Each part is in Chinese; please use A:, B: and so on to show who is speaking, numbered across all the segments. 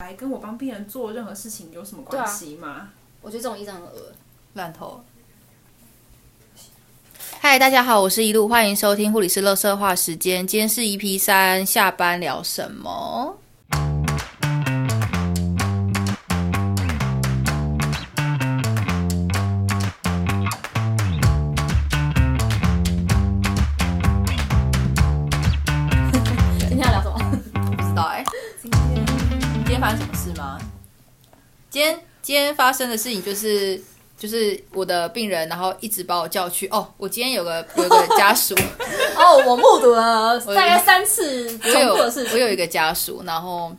A: 来跟我帮病人做任何事情有什么关系吗？
B: 我觉得这种医生很恶
C: 烂头。嗨，大家好，我是一路，欢迎收听护理师乐色话时间。今天是 EP 三，下班聊什么？
B: 今天
C: 发生的事情就是就是我的病人，然后一直把我叫去哦，我今天有个有个家属，
B: 哦，我目睹了大概三次
C: 我有
B: 重复的事情。
C: 我有一个家属，然后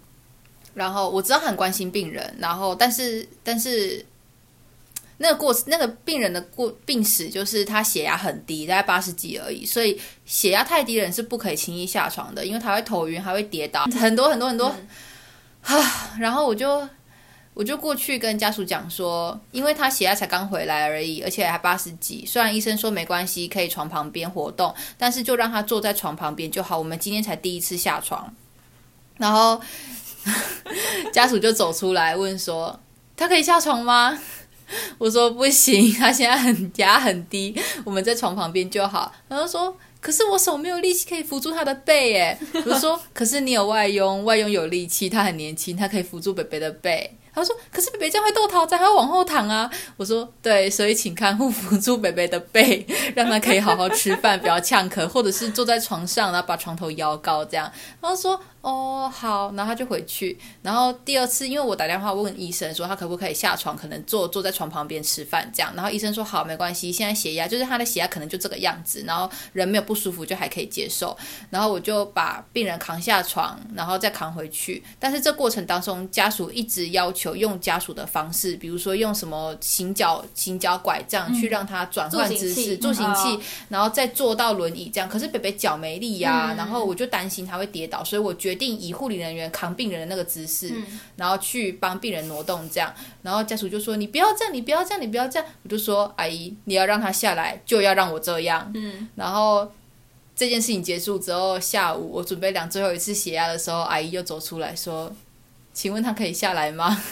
C: 然后我知道他很关心病人，然后但是但是那个过那个病人的过病史就是他血压很低，大概八十几而已，所以血压太低的人是不可以轻易下床的，因为他会头晕，还会跌倒，很多很多很多。啊，然后我就我就过去跟家属讲说，因为他血压才刚回来而已，而且还八十几。虽然医生说没关系，可以床旁边活动，但是就让他坐在床旁边就好。我们今天才第一次下床，然后 家属就走出来问说：“他可以下床吗？”我说不行，他现在很压很低，我们在床旁边就好。然后说，可是我手没有力气可以扶住他的背，耶。我说，可是你有外佣，外佣有力气，他很年轻，他可以扶住北北的背。他说：“可是北北这样会逗桃仔，还要往后躺啊！”我说：“对，所以请看护扶住北北的背，让他可以好好吃饭，不要呛咳，或者是坐在床上，然后把床头摇高这样。”然后说：“哦，好。”然后他就回去。然后第二次，因为我打电话问医生说他可不可以下床，可能坐坐在床旁边吃饭这样。然后医生说：“好，没关系，现在血压就是他的血压可能就这个样子，然后人没有不舒服就还可以接受。”然后我就把病人扛下床，然后再扛回去。但是这过程当中，家属一直要求用家属的方式，比如说用什么行脚行脚拐杖去让他转换姿势、助
B: 助行器
C: 然后再坐到轮椅这样。可是北北脚没力呀、
B: 嗯
C: 然后我就担心他会跌倒，所以我决定以护理人员扛病人的那个姿势，然后去帮病人挪动这样。然后家属就说：“你不要这样，你不要这样，你不要这样。”我就说：“阿姨，你要让他下来，就要让我这样。”
B: 嗯，
C: 然后这件事情结束之后，下午我准备量最后一次血压的时候，阿姨又走出来说：“请问他可以下来吗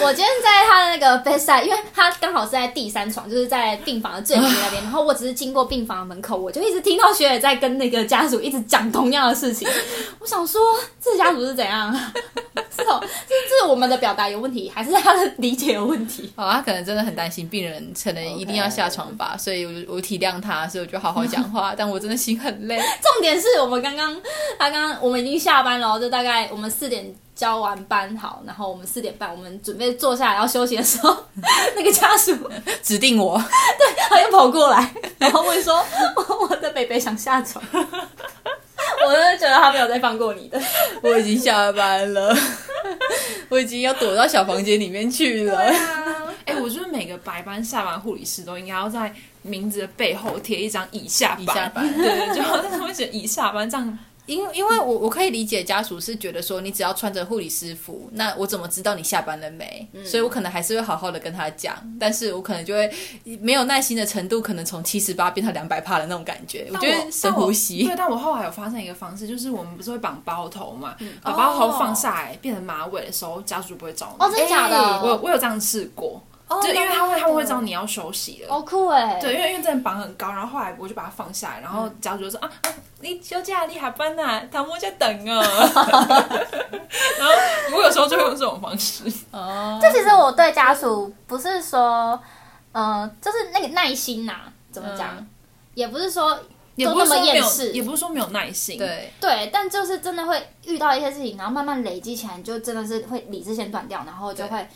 B: 我今天在他的那个 bedside，因为他刚好是在第三床，就是在病房的最那边。然后我只是经过病房的门口，我就一直听到学姐在跟那个家属一直讲同样的事情。我想说，这家属是怎样？是哦，这这是我们的表达有问题，还是他的理解有问题？？”
C: 哦，他可能真的很担心病人可能一定要下床吧所以我我体谅他，所以我就好好讲话，但我真的心很累。
B: 重点是我们刚刚，他刚刚我们已经下班了哦，就大概我们四点交完班好，然后我们四点半我们准备坐下来要休息的时候，那个家属
C: 指定我，对
B: 他又跑过来，然后问说：“ 我我的北北想下床。”我真的觉得他没有再放过你的。
C: 我已经下班了，我已经要躲到小房间里面去了。
A: 哎、我觉得每个白班下班护理师都应该要在名字的背后贴一张已下班，
C: 已下班
A: 对，就好像他们写已下班这样。
C: 因因为我我可以理解家属是觉得说，你只要穿着护理师服，那我怎么知道你下班了没？所以我可能还是会好好的跟他讲，但是我可能就会没有耐心的程度，可能从七十八变到两百帕的那种感觉。我觉得深呼吸
A: 对，，但我后来有发现一个方式，就是我们不是会绑包头嘛，
C: 嗯
A: 把包头放下来变成马尾的时候，家属就不会找你。
B: 哦，真的假的？
C: 哎
A: 我我有这样试过，
C: 哦
A: 就因为他会他们会知道
C: 你。
A: 要休息了。
B: 好酷哎！
A: 对，因为因为真的绑很高，然后后来我就把它放下来，然后家属就说啊啊，你休假你下班呐，他们在等啊。然后我有时候就会用这种方式。
C: 哦，
B: 这其实我对家属不是说，呃，就是那个耐心呐、怎么讲？
C: 嗯
B: 也不是说
A: 也不是说没有，也不是说没有耐心。，
C: 对，
B: 对，但就是真的会遇到一些事情，然后慢慢累积起来，你就真的是会理智先断掉，然后就会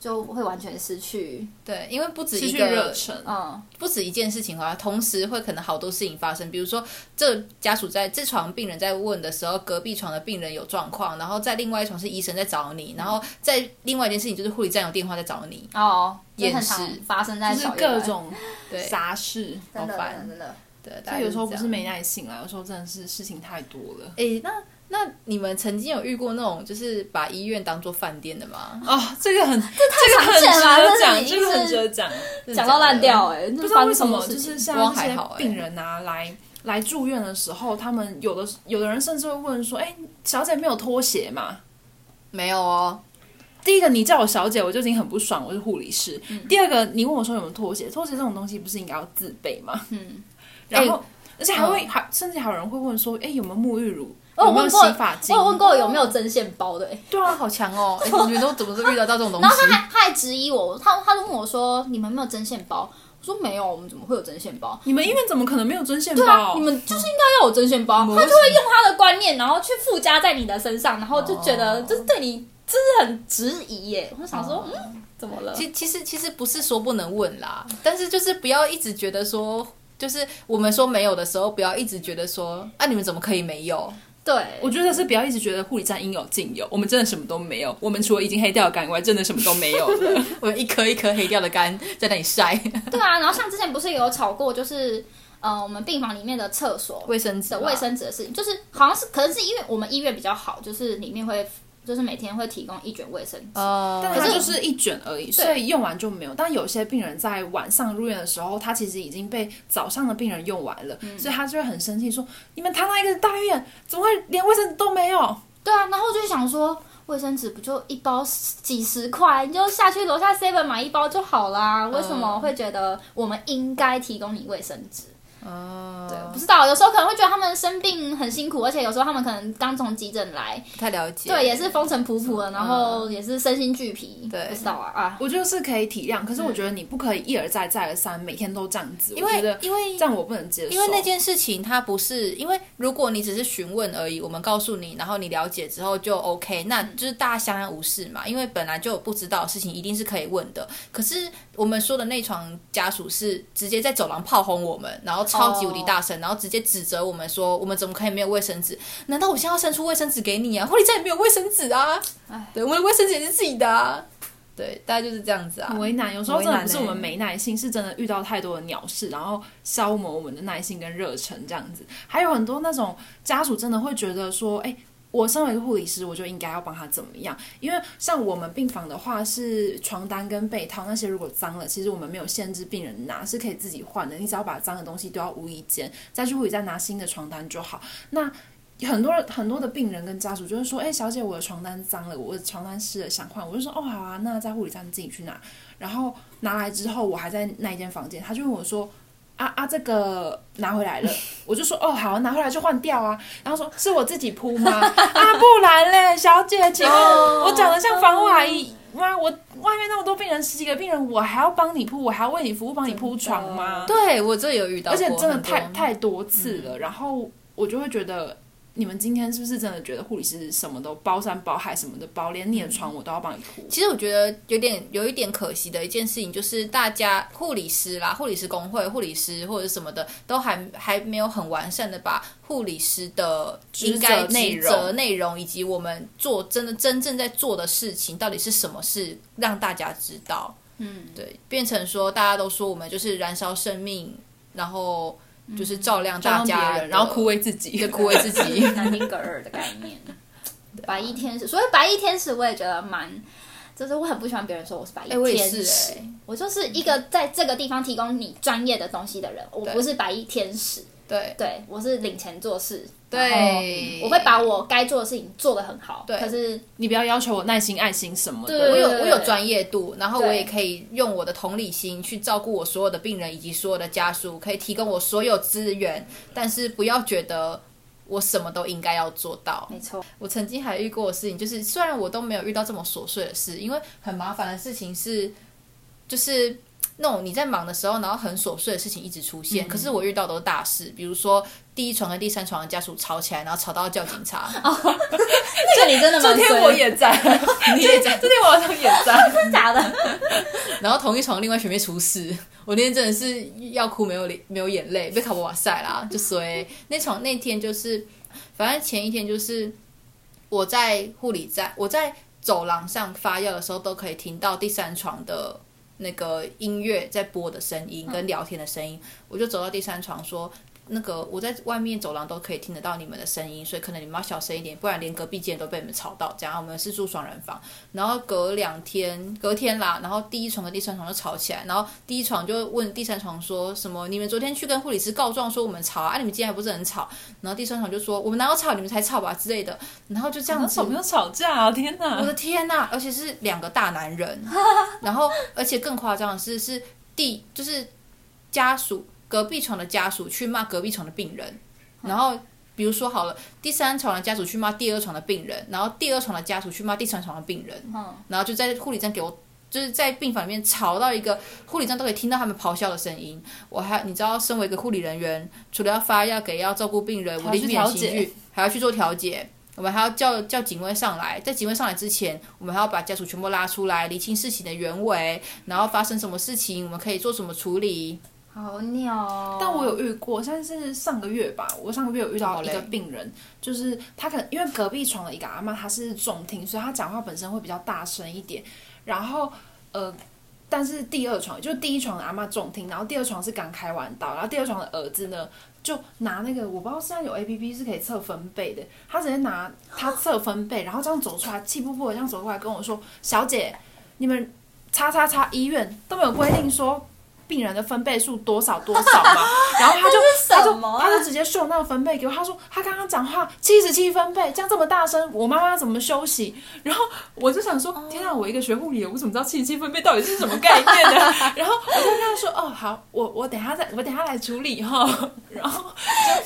B: 就会完全失去，
C: 对，因为不止一个
A: 热忱。
B: 嗯，
C: 不止一件事情啊，同时会可能好多事情发生。比如说，这家属在这床病人在问的时候，隔壁床的病人有状况，然后在另外一床是医生在找你，然后在另外一件事情就是护理站有电话在找你，
B: 哦，这
C: 厌
B: 很常发生在
A: 就是各种
C: 对
A: 杂事，
C: 好烦
B: 真的，
C: 对，大
A: 他
C: 概
A: 有时候不是没耐心啊，有时候真的是事情太多了。
C: 诶，那那你们曾经有遇过那种就是把医院当做饭店的吗？
A: 哦，这个很，这个很值
B: 常见了
A: 得讲，这个很
B: 是
A: 值得讲。
B: 讲到烂掉哎、欸，不
A: 不知道为什么，就是像
C: 我
A: 这些病人啊来来住院的时候，他们有的有的人甚至会问说：“哎、小姐没有拖鞋吗？”
C: 没有哦，
A: 第一个，你叫我小姐，我就已经很不爽，我是护理师。
C: 嗯
A: 第二个，你问我说有没有拖鞋，拖鞋这种东西不是应该要自备吗？
C: 嗯，
A: 然后，
C: 哎
A: 而且还会、还甚至还有人会问说，哎、有没有沐浴乳？
B: 我有
A: 有没有
B: 问过？我有问过有没有针线包的、欸，
C: 对啊，好强哦！哎你们都怎么都遇到到这种东西
B: 然后他
C: 西？
B: 还他还质疑我，他他就问我说：“你们没有针线包？”我说：“没有，我们怎么会有针线包
A: 你们医院怎么可能没有针线？”包？
B: 对啊，你们就是应该要有针线包。他就会用他的观念，然后去附加在你的身上，然后就觉得就是对你真是很质疑耶。我就想说，嗯，怎么了？
C: 其其实其实不是说不能问啦，但是就是不要一直觉得说，就是我们说没有的时候，不要一直觉得说啊，你们怎么可以没有？
B: 对，
A: 我觉得是不要一直觉得护理站应有尽有，我们真的什么都没有。我们除了已经黑掉的肝以外，真的什么都没有了。
C: 我们一颗一颗黑掉的肝在那里晒，
B: 对啊。然后像之前不是有吵过，就是呃，我们病房里面的厕所
C: 卫生纸
B: 的卫生纸的事情，就是好像是可能是因为我们医院比较好，就是里面会就是每天会提供一卷卫生纸。
C: 哦
A: 但它就是一卷而已，所以用完就没有。但有些病人在晚上入院的时候，他其实已经被早上的病人用完了，所以他就会很生气，说：“你们堂堂一个大医院，怎么会连卫生纸都没有
B: 对啊，然后就想说，卫生纸不就一包几十块，你就下去楼下 seven 买一包就好啦。为什么会觉得我们应该提供你卫生纸？
C: 哦，
B: 对，不知道，有时候可能会觉得他们生病很辛苦，而且有时候他们可能刚从急诊来，
C: 不太了解。
B: 对，也是风尘仆仆的，然后也是身心俱疲，
C: 对
B: 不知道啊啊？”。
A: 我觉得是可以体谅，可是我觉得你不可以一而再再而三，每天都这样子。
C: 因为因为
A: 这样我不能接受。
C: 因为那件事情它不是，因为如果你只是询问而已，我们告诉你，然后你了解之后就 OK，那就是大家相安无事嘛。因为本来就有不知道的事情，一定是可以问的。可是我们说的那床家属是直接在走廊炮轰我们，然后超级无敌大声，然后直接指责我们说，我们怎么可以没有卫生纸？难道我现在要伸出卫生纸给你啊？护理站也没有卫生纸啊？对，我们的卫生纸也是自己的啊。对，大概就是这样子啊
A: 很。为难，有时候真的不是我们没耐心，是真的遇到太多的鸟事，然后消磨我们的耐心跟热忱这样子。还有很多那种家属真的会觉得说，哎、我身为一个护理师，我就应该要帮他怎么样？因为像我们病房的话，是床单跟被套那些如果脏了，其实我们没有限制病人拿，是可以自己换的。你只要把脏的东西丢到无意间，再去护理站拿新的床单就好。那很多很多的病人跟家属就会说：“哎、小姐，我的床单脏了，我的床单湿了，想换。”我就说：“哦，好啊，那在护理站自己去拿。”然后拿来之后，我还在那一间房间，他就问我说：“啊啊，这个拿回来了。”我就说：“哦，好，拿回来就换掉啊。”然后说：“是我自己铺吗？” 啊，不然嘞，小姐，请问我长得像防护阿姨吗？我外面那么多病人，十几个病人，我还要帮你铺，我还要为你服务，帮你铺床吗？
C: 对我这有遇到过，
A: 而且真的太太多次了，然后我就会觉得。你们今天是不是真的觉得护理师什么都包山包海什么的包，连你的床我都要帮你铺？
C: 其实我觉得有点有一点可惜的一件事情，就是大家护理师啦、护理师工会、护理师或者什么的，都还还没有很完善的把护理师的应该
A: 职责内
C: 责
A: 容
C: 内容以及我们做真的真正在做的事情到底是什么事，让大家知道。
B: 嗯，
C: 对，变成说大家都说我们就是燃烧生命，然后就是照亮大家，
A: 人，然后枯萎自己，
C: 对枯萎自己。
B: 南丁格尔的概念，白衣天使。所以白衣天使我也觉得蛮，就是我很不喜欢别人说我是白衣天
C: 是
B: 使。
C: 哎、
B: 我就是一个在这个地方提供你专业的东西的人，我不是白衣天使，
C: 对。
B: 对我是领钱做事，
C: 对。
B: 我会把我该做的事情做得很好，
C: 对。
B: 可是
A: 你不要要求我耐心、爱心什么的。
B: 对。
C: 我有我有专业度，然后我也可以用我的同理心去照顾我所有的病人以及所有的家属，可以提供我所有资源，但是不要觉得我什么都应该要做到。
B: 没错，
C: 我曾经还遇过的事情，就是虽然我都没有遇到这么琐碎的事，因为很麻烦的事情是，就是那种你在忙的时候，然后很琐碎的事情一直出现。可是我遇到都是大事，比如说第一床跟第三床的家属吵起来，然后吵到要叫警察。
B: 这里真的吗？
A: 昨天我也在，
C: 你也在
A: 这天我好像也在。
B: 真的假的？
C: 然后同一床另外全被出事，我那天真的是要哭没有脸没有眼泪，被卡波瓦塞啦，就衰。那床那天就是，反正前一天就是我在护理站，我在走廊上发药的时候，都可以听到第三床的那个音乐在播的声音跟聊天的声音。我就走到第三床说：“那个我在外面走廊都可以听得到你们的声音，所以可能你们要小声一点，不然连隔壁间都被你们吵到。这样我们是住双人房，然后隔两天隔天啦，然后第一床跟第三床就吵起来，然后第一床就问第三床说什么？你们昨天去跟护理师告状说我们吵啊，你们今天还不是很吵？然后第三床就说我们哪有吵，你们才吵吧之类的，然后就这样子
A: 小朋友吵架啊！天哪，
C: 我的天呐！而且是两个大男人，然后而且更夸张的是，是第就是家属隔壁床的家属去骂隔壁床的病人，然后比如说好了，第三床的家属去骂第二床的病人，然后第二床的家属去骂第三床的病人，
B: 嗯，
C: 然后就在护理站给我。就是在病房里面吵到一个护理站都可以听到他们咆哮的声音。我还你知道，身为一个护理人员，除了要发药给要照顾病人，我的
A: 还要去调
C: 情绪还要去做调解。我们还要叫叫警卫上来，在警卫上来之前，我们还要把家属全部拉出来，理清事情的原委，然后发生什么事情，我们可以做什么处理。
B: 好鸟哦。
A: 但我有遇过，像是上个月吧，我上个月有遇到一个病人，就是他可能因为隔壁床的一个阿妈她是重听，所以她讲话本身会比较大声一点。然后呃，但是第二床就是第一床的阿妈重听，然后第二床是刚开完刀，然后第二床的儿子呢就拿那个我不知道现在有 A P P 是可以测分贝的，他直接拿他测分贝，然后这样走出来，气呼呼的这样走过来跟我说：“小姐，你们叉叉叉医院都没有规定说病人的分贝数多少多少嘛？” 然后他就
B: 这是
A: 他就
B: 什么啊
A: 他就直接秀那个分贝给我，他说他刚刚讲话七十七分贝，这样这么大声，我妈妈怎么休息？然后我就想说，天啊，我一个学护理的，我怎么知道七十七分贝到底是什么概念呢？然后我就跟他说，哦，好，我我等下再我等下来处理哈。然后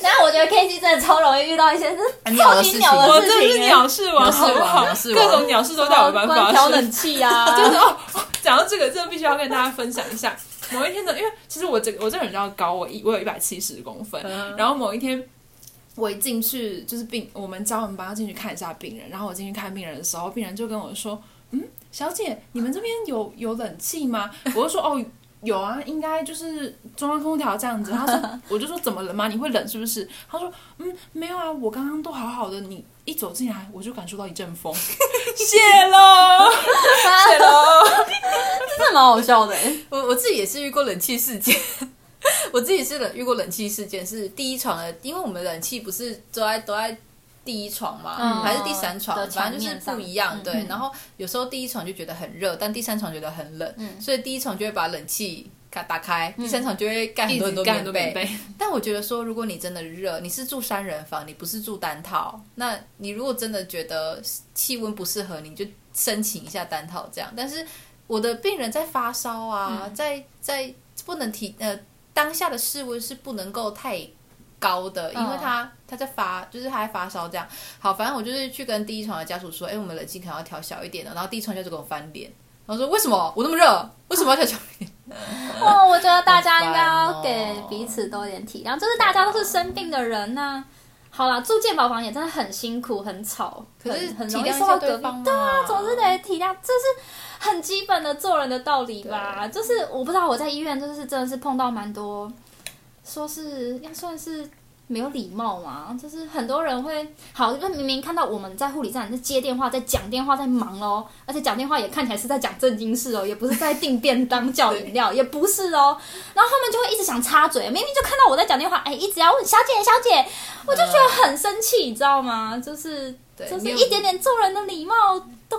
B: 然后我觉得 K G 真的超容易遇到一些就是超级
C: 鸟的事情
A: 我
B: 鸟的事情，
A: 真是鸟事王，
C: 鸟事王
A: 好不好？
C: 鸟事王
A: 各种鸟事都在我班发生。
B: 关调冷气啊，
A: 就是哦，讲到这个，真的必须要跟大家分享一下。某一天的，因为其实我这个我这个人比较高，我一我有一百七十公分，然后某一天。我一进去就是病，我们叫我们班要进去看一下病人，然后我进去看病人的时候，病人就跟我说：“嗯，小姐，你们这边有 有冷气吗？”我就说：“哦，有啊，应该就是中央空调这样子。”他说：“我就说 怎么了吗？你会冷是不是？”他说：“嗯，没有啊，我刚刚都好好的，你一走进来我就感受到一阵风，谢喽，谢喽。”
B: 真的蛮好笑的欸。
C: 我我自己也是遇过冷气事件，我自己是冷遇过冷气事件，是第一床的，因为我们冷气不是都在都在第一床嘛，
B: 嗯
C: 还是第三床，反正就是不一样。
B: 嗯
C: 对，然后有时候第一床就觉得很热，但第三床觉得很冷，
B: 嗯
C: 所以第一床就会把冷气打打开，第三床就会盖很多很多
A: 一直干很多
C: 棉被。
A: 棉被，
C: 但我觉得说，如果你真的热，你是住三人房，你不是住单套，那你如果真的觉得气温不适合你，就申请一下单套这样。但是我的病人在发烧啊，在在不能提呃当下的室温是不能够太高的，因为他、他在发，就是他在发烧这样。好，反正我就是去跟第一床的家属说，哎、我们冷气可能要调小一点的。然后第一床家属跟我翻脸，然后说为什么我那么热，为什么要调小一点？
B: 哦，我觉得大家应该要给彼此多一点体谅，就是大家都是生病的人呐、好啦，住健保房也真的很辛苦，很吵，
C: 可是
B: 很容易受到隔壁。对啊，总是得体谅，这是很基本的做人的道理吧。就是我不知道我在医院就是真的是碰到蛮多，说是要算是没有礼貌嘛，就是很多人会好，就明明看到我们在护理站在接电话，在讲电话，在忙哦，而且讲电话也看起来是在讲正经事哦，也不是在订便当叫饮料，也不是哦，然后他们就会一直想插嘴，明明就看到我在讲电话，哎，一直要问小姐小姐，我就觉得很生气，你知道吗？就是就是一点点做人的礼貌都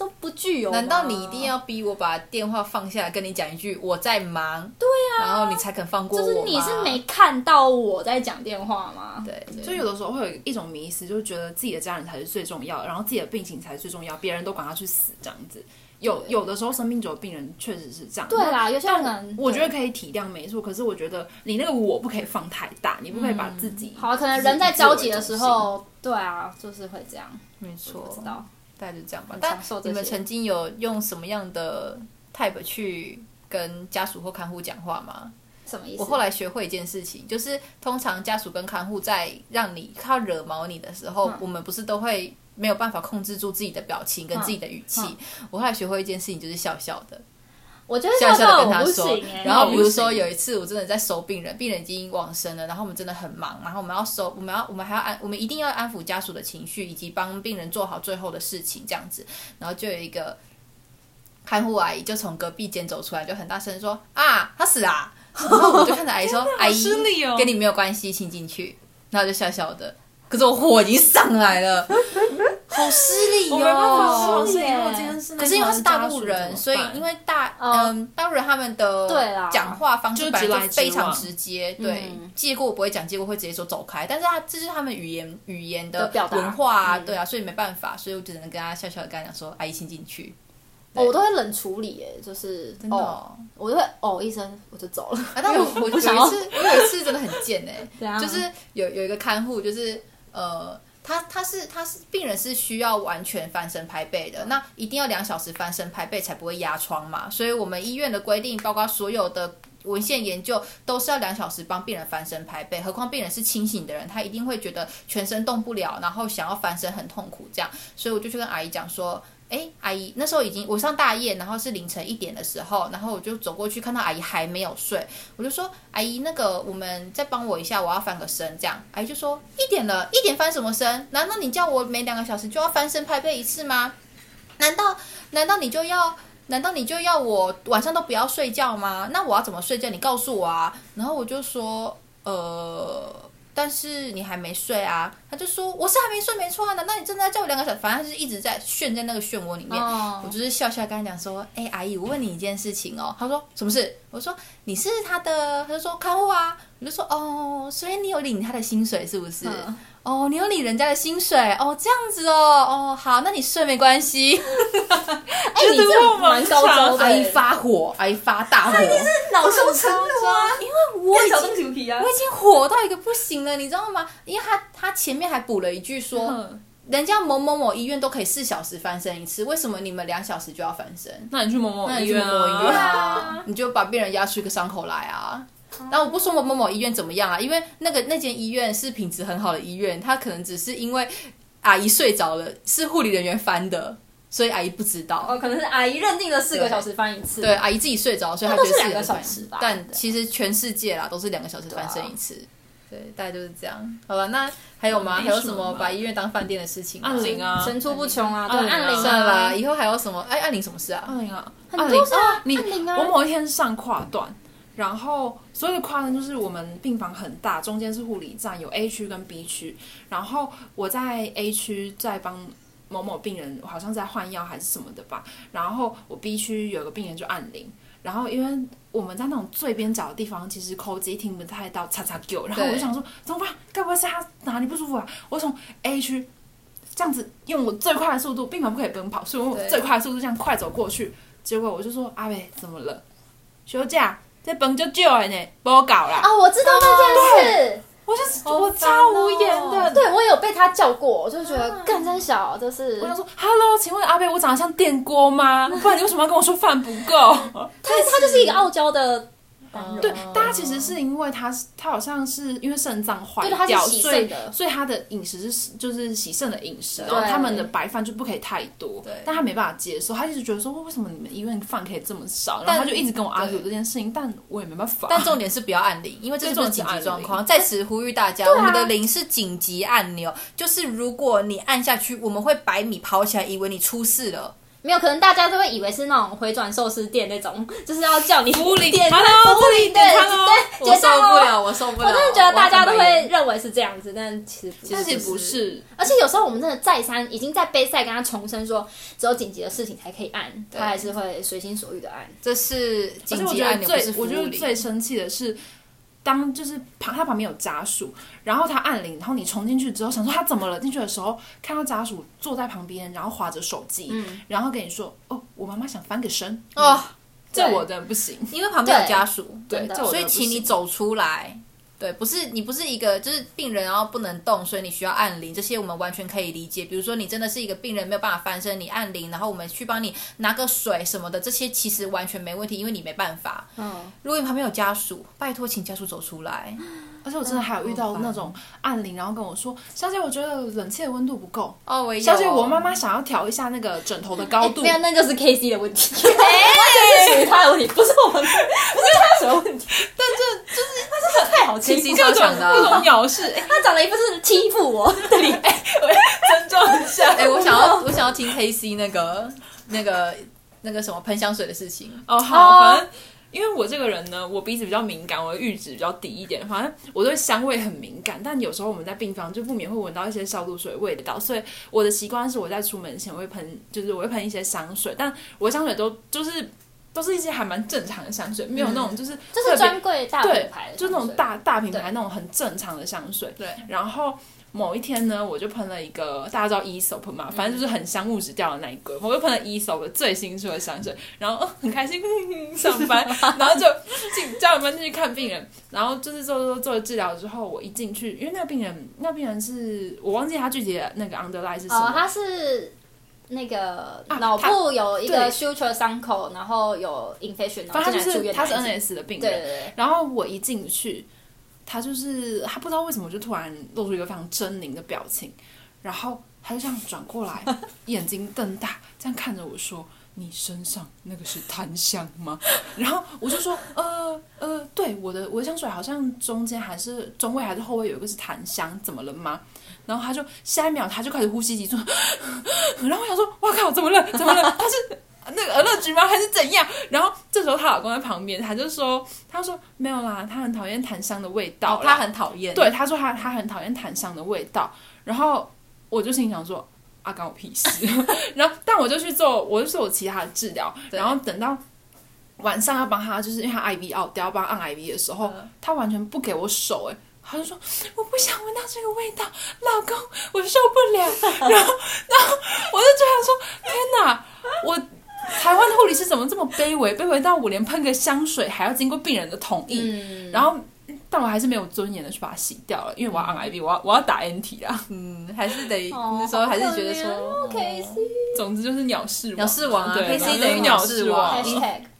B: 都不具有。
C: 难道你一定要逼我把电话放下来跟你讲一句我在忙？对啊、然后你才肯放过我
B: 就是你是没看到我在讲电话吗？
C: 对，对
A: 就有的时候会有一种迷失，就是觉得自己的家人才是最重要的，然后自己的病情才是最重要，别人都管他去死这样子。有有的时候生病久的病人确实是这样，
B: 对啦，有些人
A: 我觉得可以体谅，没错。可是我觉得你那个我不可以放太大，你不可以把自己、
B: 好，可能人在着急的时候，对啊，就是会这样。
C: 没错
B: 不，知道，
C: 大概就这样吧。但你们曾经有用什么样的 type 去跟家属或看护讲话吗？
B: 什么意思？
C: 我后来学会一件事情，就是通常家属跟看护在让你他惹毛你的时候，
B: 嗯
C: 我们不是都会没有办法控制住自己的表情跟自己的语气。
B: 嗯
C: 我后来学会一件事情，就是笑笑的。
B: 我觉得
C: 笑笑的跟他说然后比如说有一次我真的在收病人，病人已经往生了，然后我们真的很忙，然后我们要收，我们要我们还要安，我们一定要安抚家属的情绪，以及帮病人做好最后的事情这样子，然后就有一个看护阿姨就从隔壁间走出来，就很大声说啊，他死啦！然后我就看着阿姨说：“阿姨
A: 哦，
C: 跟你没有关系，请进去。”然后就笑笑的，可是我火已经上来了，好失礼
A: 我没办法
C: 哦。
A: 说，是因为今天是
C: 可是因为他是大陆人，所以因为大
B: 哦。
C: 嗯大陆人他们的
B: 对啦。
C: 讲话方式
A: 就
C: 本来就非常直接，对
B: 嗯，
C: 借过我不会讲，借过会直接说走开，但是他这是他们语言语言的
B: 的表达。
C: 文化对啊，所以没办法，所以我只能跟他笑笑的跟他讲说，阿姨请进去，
B: 哦我都会冷处理，哎，就是
C: 真的
B: 哦，
C: 哦。
B: 我就会哦一声我就走了。
C: 啊，但我 我有一次，
B: 不想要。
C: 我有一次真的很贱哎、就是有有一个看护，就是呃，他他是他是病人是需要完全翻身拍背的，那一定要两小时翻身拍背才不会压疮嘛，所以我们医院的规定，包括所有的。文献研究都是要两小时帮病人翻身拍背，何况病人是清醒的人，他一定会觉得全身动不了，然后想要翻身很痛苦这样，所以我就去跟阿姨讲说，哎，阿姨，那时候已经我上大夜，然后是凌晨一点的时候，然后我就走过去看到阿姨还没有睡，我就说阿姨，那个我们再帮我一下，我要翻个身这样。阿姨就说一点了，一点翻什么身？难道你叫我每两个小时就要翻身拍背一次吗？难道难道你就要？难道你就要我晚上都不要睡觉吗？那我要怎么睡觉？你告诉我啊。然后我就说，呃，但是你还没睡啊。他就说我是还没睡，没错啊。难道你真的要叫我两个小时？反正他就是一直在炫在那个漩涡里面。
B: 哦
C: 我就是笑笑跟他讲说，哎、阿姨，我问你一件事情哦。他说什么事？我说你是他的，他就说客户啊。我就说哦，所以你有领他的薪水是不是？
B: 嗯
C: 哦，你有领人家的薪水哦，这样子哦，哦，好，那你睡没关系。
B: 哎，你这蛮高招的，
C: 阿姨发火，阿姨发大火，
B: 恼羞成怒啊！
C: 因为我已经我已经火到一个不行了，你知道吗？因为他他前面还补了一句说，
A: 嗯
C: 人家某某某医院都可以四小时翻身一次，为什么你们两小时就要翻身？
A: 那你去某某医院啊，
C: 你就把病人压出一个伤口来啊。然后我不说某某某医院怎么样啊，因为那个那间医院是品质很好的医院，他可能只是因为阿姨睡着了，是护理人员翻的，所以阿姨不知道。
B: 哦，可能是阿姨认定了四个小时翻一次，
C: 对，，阿姨自己睡着，所以她觉得是
B: 两个小时吧
C: 但其实全世界啦都是两个小时翻身一次。对，大概就是这样。好了，那还有吗？还有什么把医院当饭店的事情吗？
A: 按铃啊，
B: 层出不穷啊，对，
A: 按铃
C: 算了，以后还有什么？哎，按铃什么事啊？
A: 按铃啊，
B: 很
A: 按铃
B: 多是啊
A: 你
B: 按铃啊
A: 我某一天上跨段，然后所谓的跨段就是我们病房很大，中间是护理站，有 A 区跟 B 区，然后我在 A 区在帮。某某病人好像在换药还是什么的吧，然后我 B 区有个病人就按铃，然后因为我们在那种最边角的地方，其实口机听不太到叉叉叫，然后我就想说怎么办？该不会是他哪里不舒服啊？我从 A 区这样子用我最快的速度，病房不可以奔跑，所以我最快的速度这样快走过去。结果我就说阿伟怎么了？休假这本就救了呢，不好搞啦！
B: 啊，我知道那件事，
A: 我就是
C: 好
A: 我超无言的，
B: 对我有被他叫过，我就觉得干真小，就是
A: 我想说，Hello，请问阿贝，我长得像电锅吗？不然你为什么要跟我说饭不够？
B: 他他就是一个傲娇的
A: 对，大家其实是因为他是他好像是因为肾脏坏
B: 对他是
A: 掉，
B: 洗
A: 所以
B: 肾的。
A: 所以他的饮食是就是洗肾的饮食，然后他们的白饭就不可以太多
C: 对，
A: 但他没办法接受，他一直觉得说为什么你们医院饭可以这么少，然
C: 但
A: 后他就一直跟我 argue 这件事情，但我也没办法。
C: 但重点是不要按铃，因为这是
A: 对
C: 紧急状况。在此呼吁大家，
B: 啊。
C: 我们的铃是紧急按钮，就是如果你按下去，我们会百米跑起来，以为你出事了。
B: 没有，可能大家都会以为是那种回转寿司店那种，就是要叫你点
A: 点餐哦
B: 对，
C: 我受。不了，我受不了。
B: 我真的觉得大家都会认为是这样子，但其实不是。
A: 但其实不是，
B: 而且有时候我们真的再三已经在杯赛跟他重申说，只有紧急的事情才可以按，他还是会随心所欲的按。
C: 这是紧急按钮，
A: 我觉得。最生气的是。当就是旁他旁边有家属，然后他按铃，然后你冲进去之后，想说他怎么了？进去的时候看到家属坐在旁边，然后划着手机，
B: 嗯
A: 然后跟你说：“哦，我妈妈想翻个身。”
C: 哦，
B: 对
A: 这我真的不行。
C: 因为旁边有家属，
B: 真的
C: 所以请你走出来。对，不是你不是一个就是病人，然后不能动，所以你需要按铃，这些我们完全可以理解。比如说你真的是一个病人没有办法翻身，你按铃，然后我们去帮你拿个水什么的，这些其实完全没问题，因为你没办法。
B: 嗯，
C: 如果你旁边有家属，拜托请家属走出来。
A: 而且我真的还有遇到那种按铃，然后跟我说：“小姐，我觉得冷气的温度不够。
C: 哦，我
A: 小姐，我妈妈想要调一下那个枕头的高度。
B: 没有，那就是 K C 的问题，完 全 是属于他的问题，不是我们，不是他什么问题。但这好欺负，
C: 超强的啊
A: 各种鸟事，哎、
B: 他长得一副是欺负我的脸。
A: 尊重一下。
C: 哎、我想要我想要听 K C 那个那个那个什么喷香水的事情。
A: 哦，好，反正因为我这个人呢，我鼻子比较敏感，我的阈值比较低一点，反正我对香味很敏感。但有时候我们在病房就不免会闻到一些消毒水味道，所以我的习惯是我在出门前我会喷，就是我会喷一些香水，但我的香水都就是都是一些还蛮正常的香水，没有那种就是
B: 就是专柜大品牌
A: 就那种大大品牌那种很正常的香水。
C: 对，
A: 然后某一天呢，我就喷了一个大家知道 e soap
B: 嗯
A: 嘛，反正就是很香物质调的那一个，我就喷了 e soap 最新出的香水，然后、呃很开心上班，然后就进加完班进去看病人，然后就是做做做了治疗之后，我一进去，因为那个病人那个病人是我忘记他具体的那个 underline 是什么，
B: 哦，他是那个
A: 啊
B: 脑部有一个
A: 对。
B: suture 伤口，然后有 infection，然后住
A: 就是他是 NS 的病人，
B: 对对对，
A: 然后我一进去，他就是他不知道为什么就突然露出一个非常狰狞的表情，然后他就这样转过来，眼睛瞪大，这样看着我说：“你身上那个是檀香吗？” 然后我就说：“呃呃，对，我的我的香水好像中间还是中位还是后位有一个是檀香，怎么了吗？”然后他就下一秒他就开始呼吸急促，然后我想说：“哇靠，怎么了？怎么了？他是那个俄勒菊吗？还是怎样？”然后这时候她老公在旁边，他就说：“他说没有啦，他很讨厌檀香的味道、
C: 哦，他很讨厌，
A: 对，他说他他很讨厌檀香的味道，然后我就心想说啊，关我屁事。然后，但我就去做，我就做我其他的治疗，然后等到晚上要帮他，就是因为他 IV out 掉，要帮他按 IV 的时候，
C: 嗯
A: 他完全不给我手、哎。他就说：“我不想闻到这个味道，老公，我受不了。”然后，然后我就觉得说：“天哪，我台湾的护理师怎么这么卑微？卑微到我连喷个香水还要经过病人的同意。
B: 嗯，
A: 然后，但我还是没有尊严的去把它洗掉了，因为我要按 IV，我要我要打 NT 啦。
C: 嗯，还是得
B: 哦
C: 那时候还是觉得说，
A: 总之就是鸟事
C: 鸟事王啊
A: 对
C: KC
A: 等于鸟事王。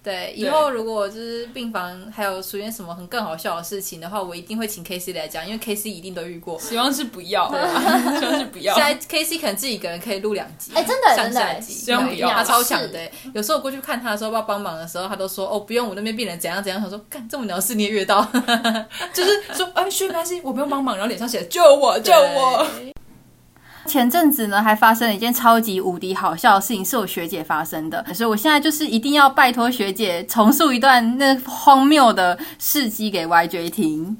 C: 对，以后如果就是病房还有出现什么很更好笑的事情的话，我一定会请 K C 来讲，因为 K C 一定都遇过。
A: 希望是不要，希望是不要
C: 现。在 K C 可能自己一个人可以录两集，
B: 哎真的
C: 上
B: 真的
C: 下集，
A: 希望不要
C: 他超强的欸。有时候我过去看他的时候，要帮忙的时候，他都说哦不用，我那边病人怎样怎样。他说干这么鸟事你也遇到，
A: 就是说，哎，薛没关系，我不用帮忙，然后脸上写救我，救我。
D: 前阵子呢，还发生了一件超级无敌好笑的事情，是我学姐发生的，所以我现在就是一定要拜托学姐重述一段那荒谬的事迹给 YJ 听。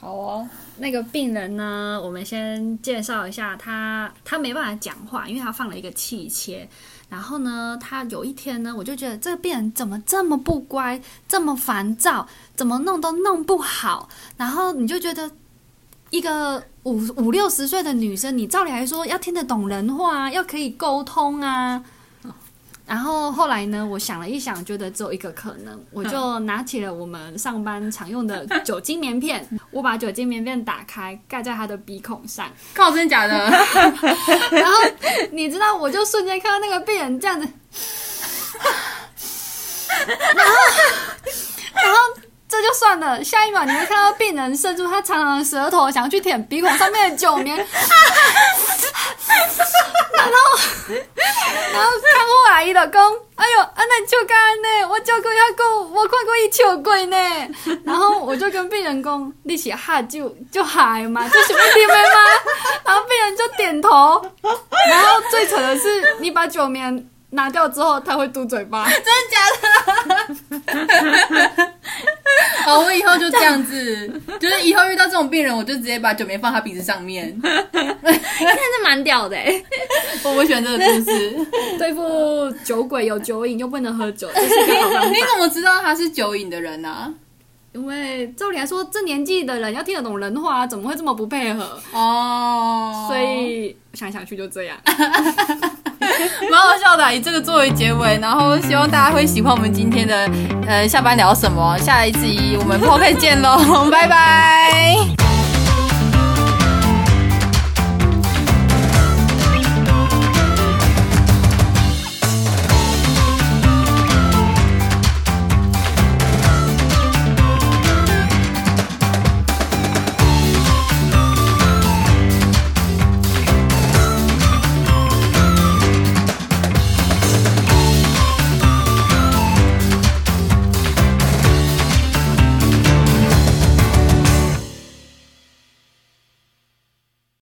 E: 好哦，那个病人呢，我们先介绍一下他，他没办法讲话，因为他放了一个气切。然后呢，他有一天呢，我就觉得这个病人怎么这么不乖，这么烦躁，怎么弄都弄不好。然后你就觉得一个五五六十岁的女生，你照理来说要听得懂人话，要可以沟通啊。然后后来呢，我想了一想，觉得只有一个可能，我就拿起了我们上班常用的酒精棉片，我把酒精棉片打开，盖在他的鼻孔上。
D: 靠，真的假的？
E: 然后你知道，我就瞬间看到那个病人这样子，然后，然后这就算了，下一秒你会看到病人伸出他长长的舌头，想要去舔鼻孔上面的酒棉，然后，然后看护阿姨就讲，哎呦，啊那笑干呢？我照顾遐久，我快过伊笑过呢。然后我就跟病人讲，你是喝酒就嗨嘛，就是不听的吗？然后病人就点头。然后最扯的是，你把酒棉拿掉之后，他会嘟嘴巴。
D: 真的假的 好，我以后就这样子，就是以后遇到这种病人，我就直接把酒棉放他鼻子上面。
E: 但是蛮屌的哎，
D: 我不喜欢这个故事。
E: 对付酒鬼有酒瘾又不能喝酒，这是一个好办法。
D: 你怎么知道他是酒瘾的人啊？
E: 因为照理来说，这年纪的人要听得懂人话，怎么会这么不配合？
D: 哦，
E: 所以想来想去就这样。
D: 蛮好笑的、以这个作为结尾，然后希望大家会喜欢我们今天的呃下班聊什么。下一集我们 p o 见喽，拜拜。